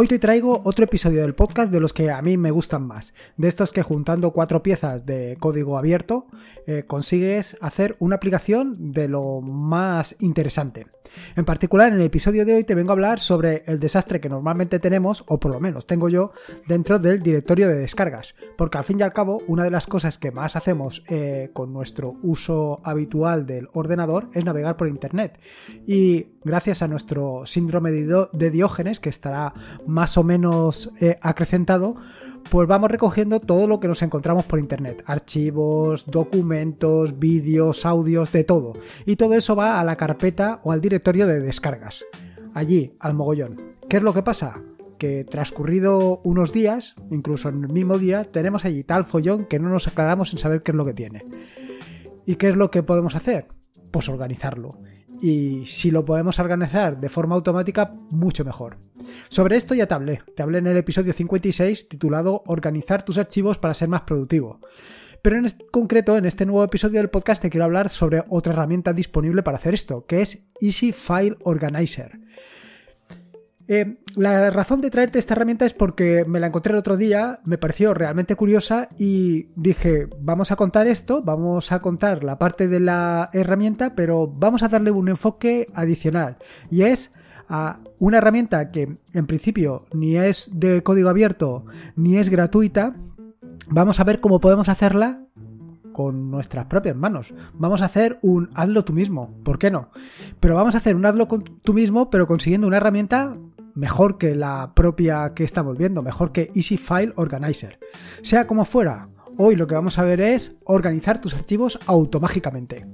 Hoy te traigo otro episodio del podcast de los que a mí me gustan más, de estos que juntando cuatro piezas de código abierto eh, consigues hacer una aplicación de lo más interesante. En particular, en el episodio de hoy te vengo a hablar sobre el desastre que normalmente tenemos, o por lo menos tengo yo, dentro del directorio de descargas, porque al fin y al cabo, una de las cosas que más hacemos eh, con nuestro uso habitual del ordenador es navegar por Internet. Y gracias a nuestro síndrome de Diógenes, que estará más o menos eh, acrecentado, pues vamos recogiendo todo lo que nos encontramos por internet. Archivos, documentos, vídeos, audios, de todo. Y todo eso va a la carpeta o al directorio de descargas. Allí, al mogollón. ¿Qué es lo que pasa? Que transcurrido unos días, incluso en el mismo día, tenemos allí tal follón que no nos aclaramos en saber qué es lo que tiene. ¿Y qué es lo que podemos hacer? Pues organizarlo y si lo podemos organizar de forma automática, mucho mejor. Sobre esto ya te hablé, te hablé en el episodio 56 titulado Organizar tus archivos para ser más productivo. Pero en concreto, en este nuevo episodio del podcast te quiero hablar sobre otra herramienta disponible para hacer esto, que es Easy File Organizer. Eh, la razón de traerte esta herramienta es porque me la encontré el otro día, me pareció realmente curiosa y dije, vamos a contar esto, vamos a contar la parte de la herramienta, pero vamos a darle un enfoque adicional y es a una herramienta que en principio ni es de código abierto ni es gratuita, vamos a ver cómo podemos hacerla con nuestras propias manos. Vamos a hacer un hazlo tú mismo, ¿por qué no? Pero vamos a hacer un hazlo tú mismo, pero consiguiendo una herramienta mejor que la propia que estamos viendo, mejor que Easy File Organizer. Sea como fuera, hoy lo que vamos a ver es organizar tus archivos automáticamente.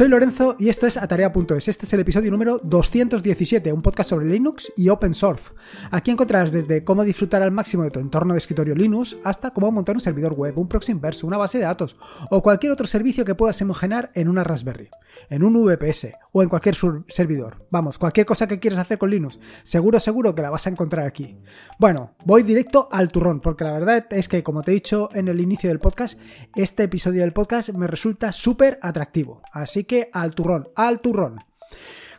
Soy Lorenzo y esto es Atarea.es. Este es el episodio número 217, un podcast sobre Linux y Open Source. Aquí encontrarás desde cómo disfrutar al máximo de tu entorno de escritorio Linux hasta cómo montar un servidor web, un proxy inverso, una base de datos o cualquier otro servicio que puedas imaginar en una Raspberry, en un VPS o en cualquier servidor. Vamos, cualquier cosa que quieras hacer con Linux, seguro, seguro que la vas a encontrar aquí. Bueno, voy directo al turrón, porque la verdad es que, como te he dicho en el inicio del podcast, este episodio del podcast me resulta súper atractivo. Así que al turrón, al turrón.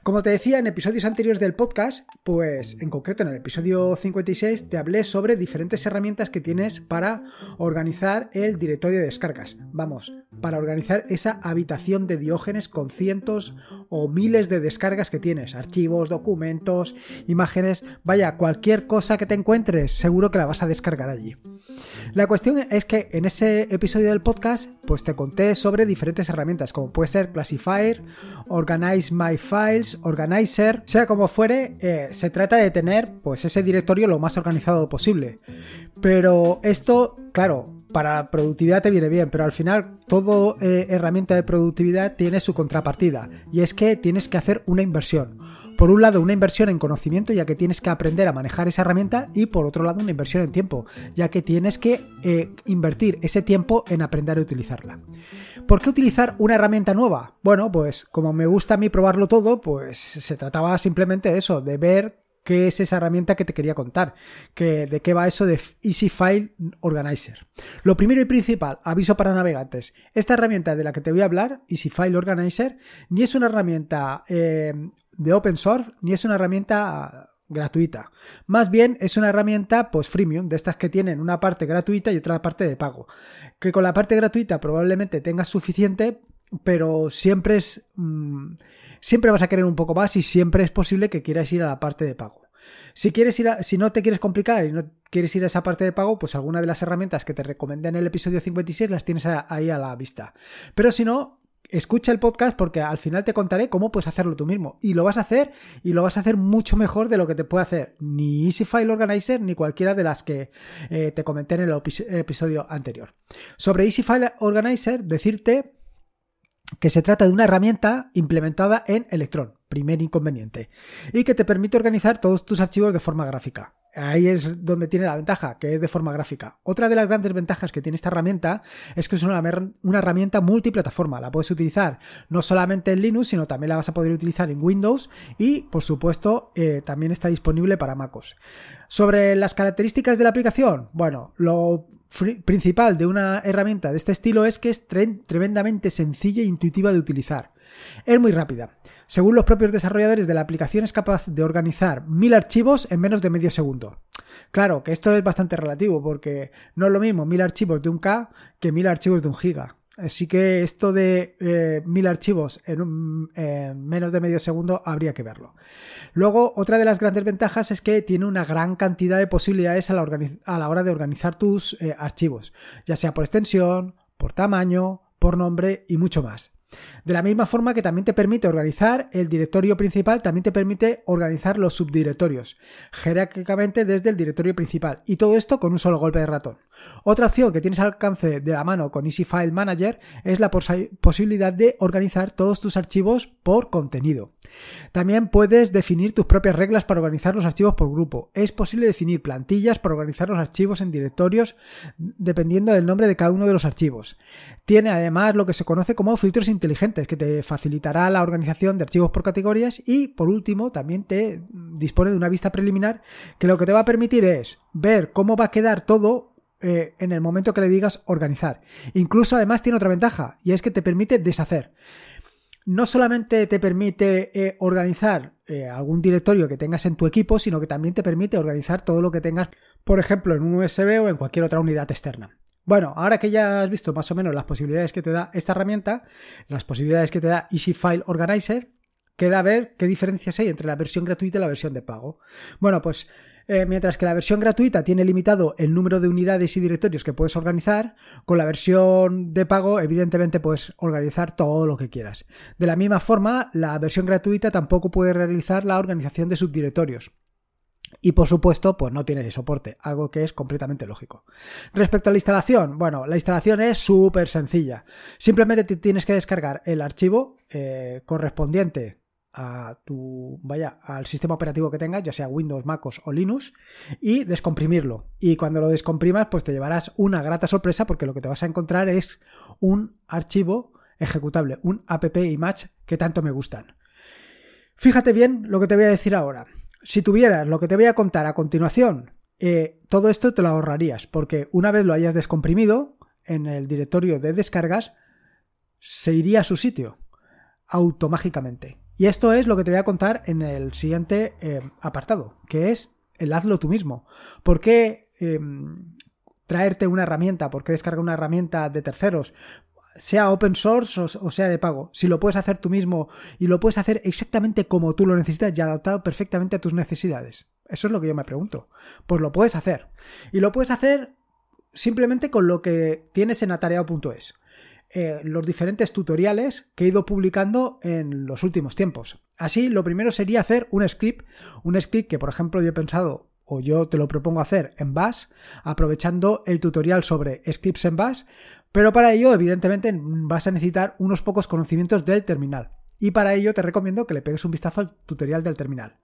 Como te decía en episodios anteriores del podcast, pues en concreto en el episodio 56 te hablé sobre diferentes herramientas que tienes para organizar el directorio de descargas. Vamos, para organizar esa habitación de Diógenes con cientos o miles de descargas que tienes, archivos, documentos, imágenes, vaya, cualquier cosa que te encuentres, seguro que la vas a descargar allí. La cuestión es que en ese episodio del podcast, pues te conté sobre diferentes herramientas, como puede ser Classifier, Organize My Files, Organizer, sea como fuere, eh, se trata de tener pues ese directorio lo más organizado posible. Pero esto, claro, para productividad te viene bien, pero al final toda eh, herramienta de productividad tiene su contrapartida y es que tienes que hacer una inversión. Por un lado, una inversión en conocimiento, ya que tienes que aprender a manejar esa herramienta, y por otro lado, una inversión en tiempo, ya que tienes que eh, invertir ese tiempo en aprender a utilizarla. ¿Por qué utilizar una herramienta nueva? Bueno, pues como me gusta a mí probarlo todo, pues se trataba simplemente de eso, de ver qué es esa herramienta que te quería contar, que, de qué va eso de Easy File Organizer. Lo primero y principal, aviso para navegantes, esta herramienta de la que te voy a hablar, Easy File Organizer, ni es una herramienta eh, de open source, ni es una herramienta gratuita. Más bien es una herramienta pues freemium, de estas que tienen una parte gratuita y otra parte de pago. Que con la parte gratuita probablemente tengas suficiente, pero siempre es... Mm, siempre vas a querer un poco más y siempre es posible que quieras ir a la parte de pago. Si quieres ir si no te quieres complicar y no quieres ir a esa parte de pago, pues alguna de las herramientas que te recomendé en el episodio 56 las tienes ahí a la vista. Pero si no, escucha el podcast porque al final te contaré cómo puedes hacerlo tú mismo. Y lo vas a hacer y lo vas a hacer mucho mejor de lo que te puede hacer ni Easy File Organizer ni cualquiera de las que eh, te comenté en el episodio anterior. Sobre Easy File Organizer, decirte que se trata de una herramienta implementada en Electron, primer inconveniente, y que te permite organizar todos tus archivos de forma gráfica. Ahí es donde tiene la ventaja, que es de forma gráfica. Otra de las grandes ventajas que tiene esta herramienta es que es una, herramienta multiplataforma. La puedes utilizar no solamente en Linux, sino también la vas a poder utilizar en Windows y, por supuesto, eh, también está disponible para MacOS. Sobre las características de la aplicación, bueno, lo principal de una herramienta de este estilo es que es tremendamente sencilla e intuitiva de utilizar. Es muy rápida. Según los propios desarrolladores de la aplicación es capaz de organizar mil archivos en menos de medio segundo. Claro que esto es bastante relativo porque no es lo mismo mil archivos de un K que mil archivos de un giga. Así que esto de eh, mil archivos en, menos de medio segundo habría que verlo. Luego, otra de las grandes ventajas es que tiene una gran cantidad de posibilidades a la, hora de organizar tus eh, archivos, ya sea por extensión, por tamaño, por nombre y mucho más. De la misma forma que también te permite organizar el directorio principal, también te permite organizar los subdirectorios, jerárquicamente desde el directorio principal, y todo esto con un solo golpe de ratón. Otra opción que tienes al alcance de la mano con Easy File Manager es la posibilidad de organizar todos tus archivos por contenido. También puedes definir tus propias reglas para organizar los archivos por grupo. Es posible definir plantillas para organizar los archivos en directorios dependiendo del nombre de cada uno de los archivos. Tiene además lo que se conoce como filtros inteligentes que te facilitará la organización de archivos por categorías y por último también te dispone de una vista preliminar que lo que te va a permitir es ver cómo va a quedar todo eh, en el momento que le digas organizar. Incluso además tiene otra ventaja y es que te permite deshacer no solamente te permite eh, organizar eh, algún directorio que tengas en tu equipo, sino que también te permite organizar todo lo que tengas, por ejemplo, en un USB o en cualquier otra unidad externa. Bueno, ahora que ya has visto más o menos las posibilidades que te da esta herramienta, las posibilidades que te da Easy File Organizer, queda ver qué diferencias hay entre la versión gratuita y la versión de pago. Bueno, pues eh, mientras que la versión gratuita tiene limitado el número de unidades y directorios que puedes organizar, con la versión de pago evidentemente puedes organizar todo lo que quieras. De la misma forma, la versión gratuita tampoco puede realizar la organización de subdirectorios. Y por supuesto, pues no tiene soporte, algo que es completamente lógico. Respecto a la instalación, bueno, la instalación es súper sencilla. Simplemente tienes que descargar el archivo eh, correspondiente a tu, vaya, al sistema operativo que tengas, ya sea Windows, MacOS o Linux, y descomprimirlo. Y cuando lo descomprimas, pues te llevarás una grata sorpresa porque lo que te vas a encontrar es un archivo ejecutable, un app image que tanto me gustan. Fíjate bien lo que te voy a decir ahora. Si tuvieras lo que te voy a contar a continuación, eh, todo esto te lo ahorrarías, porque una vez lo hayas descomprimido en el directorio de descargas, se iría a su sitio automáticamente. Y esto es lo que te voy a contar en el siguiente eh, apartado, que es el hazlo tú mismo. ¿Por qué em, traerte una herramienta? ¿Por qué descargar una herramienta de terceros? sea open source o, sea de pago. Si lo puedes hacer tú mismo y lo puedes hacer exactamente como tú lo necesitas y adaptado perfectamente a tus necesidades. Eso es lo que yo me pregunto. Pues lo puedes hacer. Y lo puedes hacer simplemente con lo que tienes en atareado.es. Eh, los diferentes tutoriales que he ido publicando en los últimos tiempos. Así, lo primero sería hacer un script, un script que por ejemplo yo he pensado o yo te lo propongo hacer en Bash, aprovechando el tutorial sobre scripts en Bash, pero para ello evidentemente vas a necesitar unos pocos conocimientos del terminal. Y para ello te recomiendo que le pegues un vistazo al tutorial del terminal.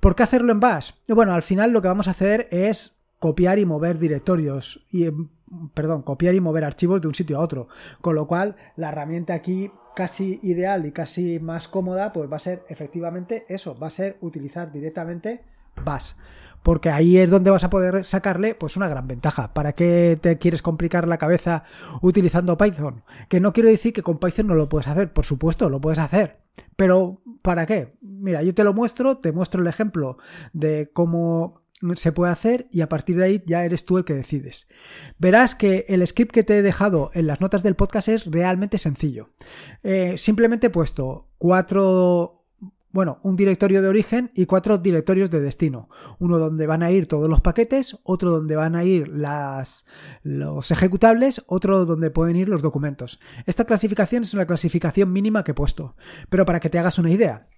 ¿Por qué hacerlo en Bash? Bueno, al final lo que vamos a hacer es copiar y mover directorios y perdón, copiar y mover archivos de un sitio a otro. Con lo cual, la herramienta aquí casi ideal y casi más cómoda, pues va a ser efectivamente eso, va a ser utilizar directamente Bash. Porque ahí es donde vas a poder sacarle pues una gran ventaja. ¿Para qué te quieres complicar la cabeza utilizando Python? Que no quiero decir que con Python no lo puedes hacer, por supuesto, lo puedes hacer. Pero ¿para qué? Mira, yo te lo muestro, te muestro el ejemplo de cómo se puede hacer y a partir de ahí ya eres tú el que decides. Verás que el script que te he dejado en las notas del podcast es realmente sencillo. Eh, simplemente he puesto cuatro bueno, un directorio de origen y cuatro directorios de destino. Uno donde van a ir todos los paquetes, otro donde van a ir las, los ejecutables, otro donde pueden ir los documentos. Esta clasificación es una clasificación mínima que he puesto, pero para que te hagas una idea.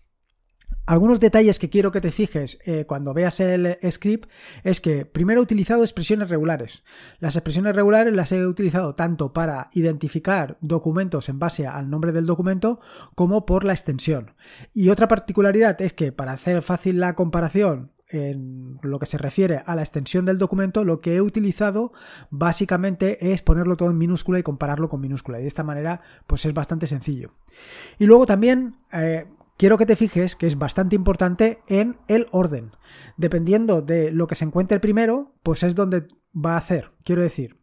Algunos detalles que quiero que te fijes eh, cuando veas el script es que primero he utilizado expresiones regulares. Las expresiones regulares las he utilizado tanto para identificar documentos en base al nombre del documento como por la extensión. Y otra particularidad es que para hacer fácil la comparación en lo que se refiere a la extensión del documento, lo que he utilizado básicamente es ponerlo todo en minúscula y compararlo con minúscula. Y de esta manera, pues es bastante sencillo. Y luego también eh, quiero que te fijes que es bastante importante en el orden. Dependiendo de lo que se encuentre primero, pues es donde va a hacer. Quiero decir,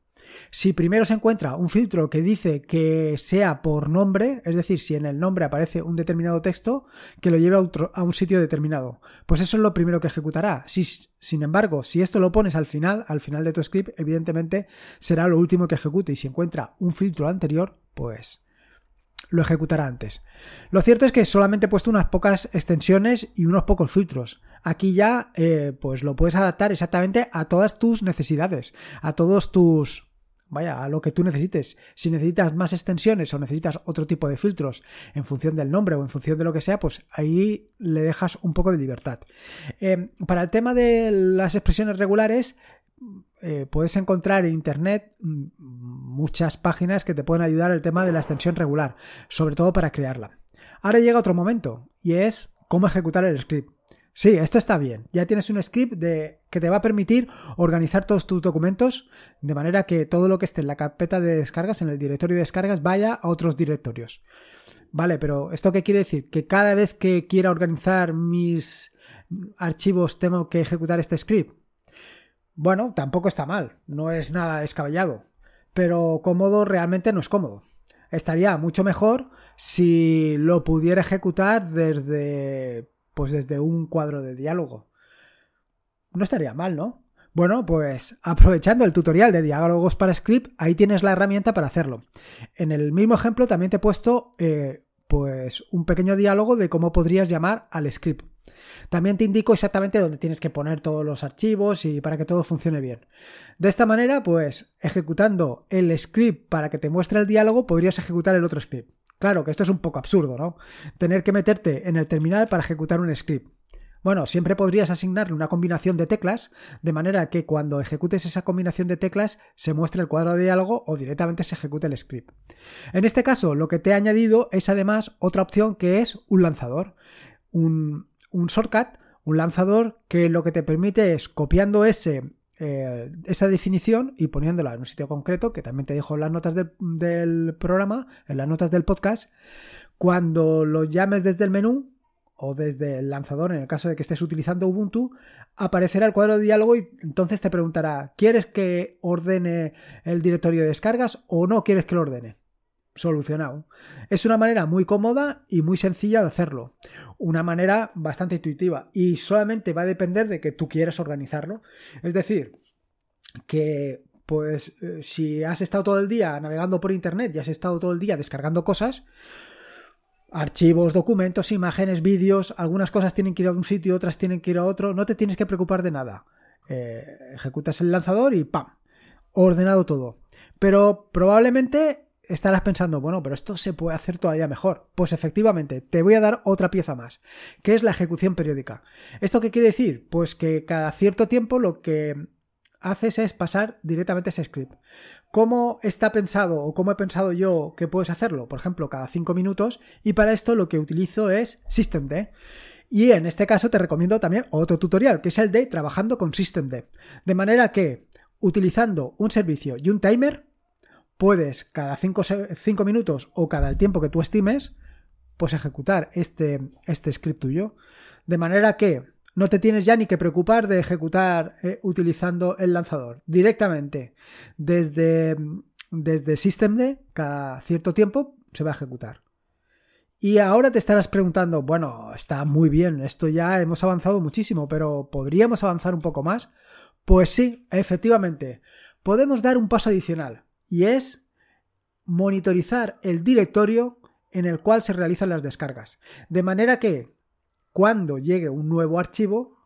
si primero se encuentra un filtro que dice que sea por nombre, es decir, si en el nombre aparece un determinado texto, que lo lleve a, un sitio determinado, pues eso es lo primero que ejecutará. Si, sin embargo, si esto lo pones al final, al final de tu script, evidentemente será lo último que ejecute y si encuentra un filtro anterior, pues lo ejecutará antes. Lo cierto es que solamente he puesto unas pocas extensiones y unos pocos filtros. Aquí ya eh, pues lo puedes adaptar exactamente a todas tus necesidades, a todos tus vaya, a lo que tú necesites. Si necesitas más extensiones o necesitas otro tipo de filtros en función del nombre o en función de lo que sea, pues ahí le dejas un poco de libertad. Em, para el tema de las expresiones regulares, eh, puedes encontrar en internet mm, muchas páginas que te pueden ayudar el tema de la extensión regular, sobre todo para crearla. Ahora llega otro momento y es cómo ejecutar el script. Sí, esto está bien. Ya tienes un script de, que te va a permitir organizar todos tus documentos de manera que todo lo que esté en la carpeta de descargas, en el directorio de descargas, vaya a otros directorios. Vale, pero ¿esto qué quiere decir? Que cada vez que quiera organizar mis archivos tengo que ejecutar este script. Bueno, tampoco está mal, no es nada descabellado, pero cómodo realmente no es cómodo. Estaría mucho mejor si lo pudiera ejecutar desde pues desde un cuadro de diálogo. No estaría mal, ¿no? Bueno, pues aprovechando el tutorial de diálogos para script, ahí tienes la herramienta para hacerlo. En el mismo ejemplo también te he puesto eh, pues un pequeño diálogo de cómo podrías llamar al script. También te indico exactamente dónde tienes que poner todos los archivos y para que todo funcione bien. De esta manera, pues ejecutando el script para que te muestre el diálogo, podrías ejecutar el otro script. Claro que esto es un poco absurdo, ¿no? Tener que meterte en el terminal para ejecutar un script. Bueno, siempre podrías asignarle una combinación de teclas, de manera que cuando ejecutes esa combinación de teclas se muestre el cuadro de diálogo o directamente se ejecute el script. En este caso, lo que te he añadido es además otra opción que es un lanzador, un, shortcut, un lanzador que lo que te permite es copiando eh, esa definición y poniéndola en un sitio concreto, que también te dejo en las notas del, programa, en las notas del podcast, cuando lo llames desde el menú o desde el lanzador, en el caso de que estés utilizando Ubuntu, aparecerá el cuadro de diálogo y entonces te preguntará, ¿quieres que ordene el directorio de descargas o no quieres que lo ordene? solucionado. Es una manera muy cómoda y muy sencilla de hacerlo. Una manera bastante intuitiva y solamente va a depender de que tú quieras organizarlo. Es decir, que pues eh, si has estado todo el día navegando por internet y has estado todo el día descargando cosas, archivos, documentos, imágenes, vídeos, algunas cosas tienen que ir a un sitio, otras tienen que ir a otro, no te tienes que preocupar de nada. Eh, ejecutas el lanzador y ¡pam! Ordenado todo. Pero probablemente estarás pensando, bueno, pero esto se puede hacer todavía mejor. Pues efectivamente, te voy a dar otra pieza más, que es la ejecución periódica. ¿Esto qué quiere decir? Pues que cada cierto tiempo lo que haces es pasar directamente ese script. ¿Cómo está pensado o cómo he pensado yo que puedes hacerlo? Por ejemplo, cada 5 minutos y para esto lo que utilizo es systemd. Y en este caso te recomiendo también otro tutorial, que es el de trabajando con systemd. De manera que, utilizando un servicio y un timer, puedes cada 5 minutos o cada el tiempo que tú estimes, pues ejecutar este, este script tuyo. De manera que no te tienes ya ni que preocupar de ejecutar eh, utilizando el lanzador. Directamente desde, desde systemd, cada cierto tiempo se va a ejecutar. Y ahora te estarás preguntando, bueno, está muy bien, esto ya hemos avanzado muchísimo, pero ¿podríamos avanzar un poco más? Pues sí, efectivamente, podemos dar un paso adicional y es monitorizar el directorio en el cual se realizan las descargas. De manera que cuando llegue un nuevo archivo,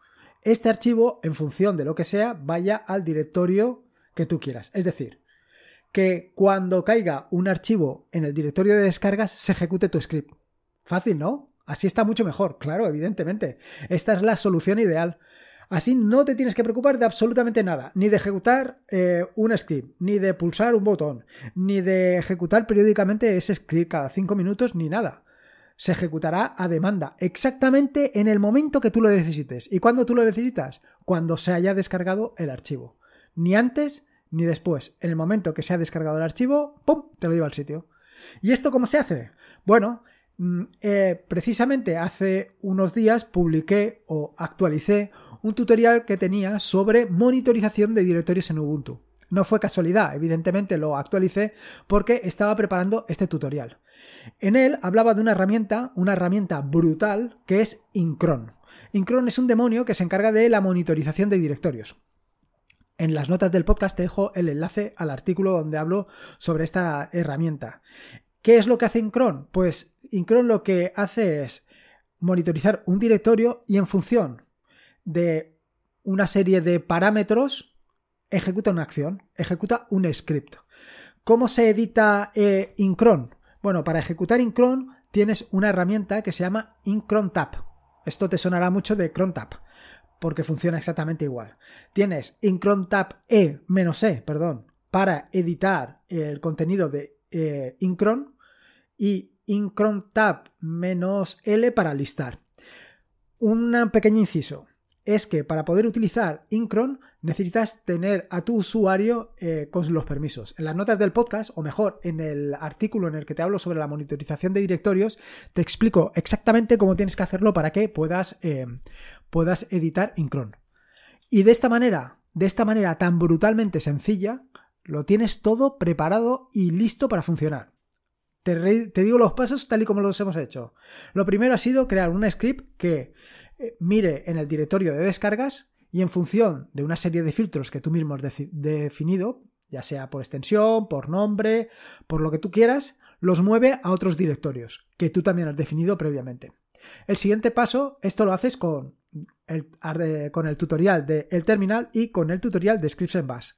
este archivo, en función de lo que sea, vaya al directorio que tú quieras. Es decir, que cuando caiga un archivo en el directorio de descargas, se ejecute tu script. Fácil, ¿no? Así está mucho mejor, claro, evidentemente. Esta es la solución ideal. Así no te tienes que preocupar de absolutamente nada, ni de ejecutar eh, un script, ni de pulsar un botón, ni de ejecutar periódicamente ese script cada cinco minutos, ni nada. Se ejecutará a demanda, exactamente en el momento que tú lo necesites. ¿Y cuándo tú lo necesitas? Cuando se haya descargado el archivo. Ni antes ni después. En el momento que se ha descargado el archivo, ¡pum! te lo lleva al sitio. ¿Y esto cómo se hace? Bueno, mm, eh, precisamente hace unos días publiqué o actualicé un tutorial que tenía sobre monitorización de directorios en Ubuntu. No fue casualidad, evidentemente lo actualicé porque estaba preparando este tutorial. En él hablaba de una herramienta, una herramienta brutal que es Incron. Incron es un demonio que se encarga de la monitorización de directorios. En las notas del podcast te dejo el enlace al artículo donde hablo sobre esta herramienta. ¿Qué es lo que hace Incron? Pues Incron lo que hace es monitorizar un directorio y en función de una serie de parámetros ejecuta una acción, ejecuta un script. ¿Cómo se edita eh, Incron? Bueno, para ejecutar Incron tienes una herramienta que se llama IncronTap. Esto te sonará mucho de CronTap porque funciona exactamente igual. Tienes IncronTap E E, perdón, para editar el contenido de eh, Incron y IncronTap L para listar. Un pequeño inciso es que para poder utilizar Incron necesitas tener a tu usuario eh, con los permisos. En las notas del podcast, o mejor, en el artículo en el que te hablo sobre la monitorización de directorios, te explico exactamente cómo tienes que hacerlo para que puedas, eh, puedas editar Incron. Y de esta manera, de esta manera tan brutalmente sencilla, lo tienes todo preparado y listo para funcionar. Te, digo los pasos tal y como los hemos hecho. Lo primero ha sido crear un script que eh, mire en el directorio de descargas y en función de una serie de filtros que tú mismo has definido, ya sea por extensión, por nombre, por lo que tú quieras, los mueve a otros directorios que tú también has definido previamente. El siguiente paso, esto lo haces con el, con el tutorial de terminal y con el tutorial de Scripts en Bash.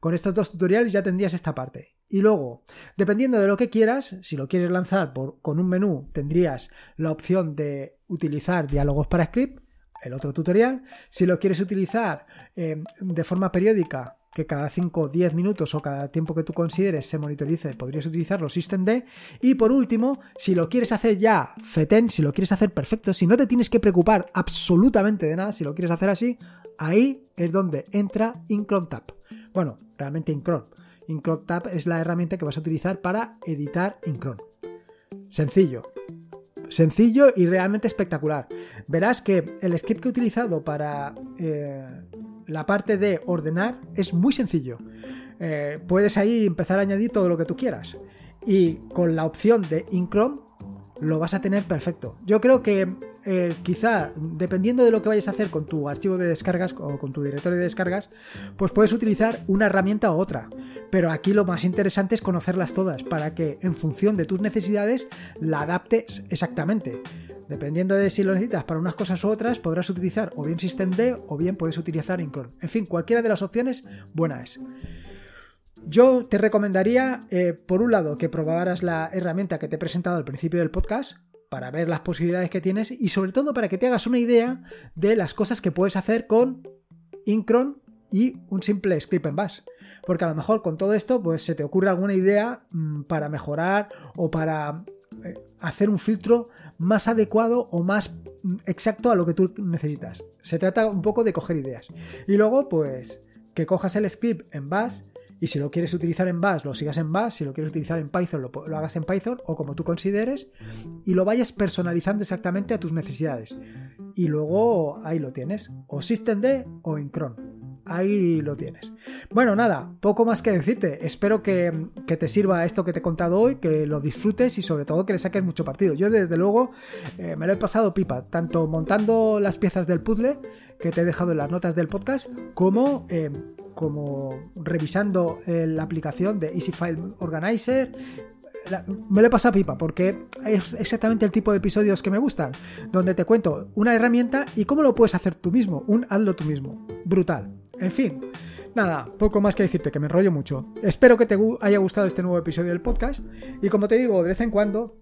Con estos dos tutoriales ya tendrías esta parte. Y luego, dependiendo de lo que quieras, si lo quieres lanzar con un menú, tendrías la opción de utilizar diálogos para script, el otro tutorial. Si lo quieres utilizar eh, de forma periódica, que cada 5 o 10 minutos o cada tiempo que tú consideres se monitorice, podrías utilizarlo systemd. Y por último, si lo quieres hacer ya feten, si lo quieres hacer perfecto, si no te tienes que preocupar absolutamente de nada, si lo quieres hacer así, ahí es donde entra IncronTap. Bueno, realmente Incron. IncronTap es la herramienta que vas a utilizar para editar Incron. Sencillo. Sencillo y realmente espectacular. Verás que el script que he utilizado para eh, la parte de ordenar es muy sencillo. Eh, puedes ahí empezar a añadir todo lo que tú quieras. Y con la opción de Incron lo vas a tener perfecto. Yo creo que eh, quizá, dependiendo de lo que vayas a hacer con tu archivo de descargas o con tu directorio de descargas, pues puedes utilizar una herramienta u otra. Pero aquí lo más interesante es conocerlas todas para que en función de tus necesidades la adaptes exactamente. Dependiendo de si lo necesitas para unas cosas u otras, podrás utilizar o bien systemd o bien puedes utilizar Incron. En fin, cualquiera de las opciones, buena es. Yo te recomendaría, eh, por un lado, que probaras la herramienta que te he presentado al principio del podcast para ver las posibilidades que tienes y sobre todo para que te hagas una idea de las cosas que puedes hacer con Incron y un simple script en bash. Porque a lo mejor con todo esto pues se te ocurre alguna idea mm, para mejorar o para eh, hacer un filtro más adecuado o más mm, exacto a lo que tú necesitas. Se trata un poco de coger ideas. Y luego pues que cojas el script en bash y si lo quieres utilizar en Bash, lo sigas en Bash. Si lo quieres utilizar en Python, lo, hagas en Python o como tú consideres. Y lo vayas personalizando exactamente a tus necesidades. Y luego ahí lo tienes. O systemd o en Ahí lo tienes. Bueno, nada, poco más que decirte. Espero que, te sirva esto que te he contado hoy, que lo disfrutes y sobre todo que le saques mucho partido. Yo desde luego eh, me lo he pasado pipa, tanto montando las piezas del puzzle que te he dejado en las notas del podcast, como, eh, como revisando eh, la aplicación de Easy File Organizer, me lo he pasado pipa porque es exactamente el tipo de episodios que me gustan, donde te cuento una herramienta y cómo lo puedes hacer tú mismo, un hazlo tú mismo. Brutal. En fin, nada, poco más que decirte que me enrollo mucho. Espero que te haya gustado este nuevo episodio del podcast y como te digo, de vez en cuando,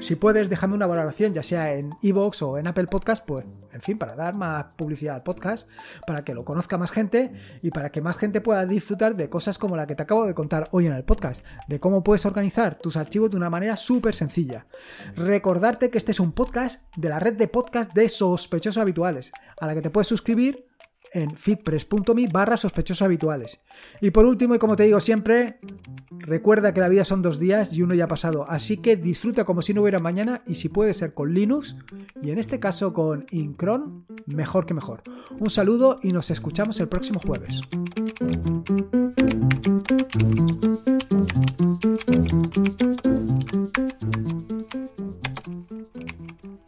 si puedes, déjame una valoración, ya sea en iVoox o en Apple Podcast, pues en fin, para dar más publicidad al podcast, para que lo conozca más gente y para que más gente pueda disfrutar de cosas como la que te acabo de contar hoy en el podcast, de cómo puedes organizar tus archivos de una manera súper sencilla. Recordarte que este es un podcast de la red de podcast de sospechosos habituales, a la que te puedes suscribir en fitpress.me barra sospechosos habituales. Y por último, y como te digo siempre, recuerda que la vida son dos días y uno ya ha pasado, así que disfruta como si no hubiera mañana y si puede ser con Linux y en este caso con Incron, mejor que mejor. Un saludo y nos escuchamos el próximo jueves.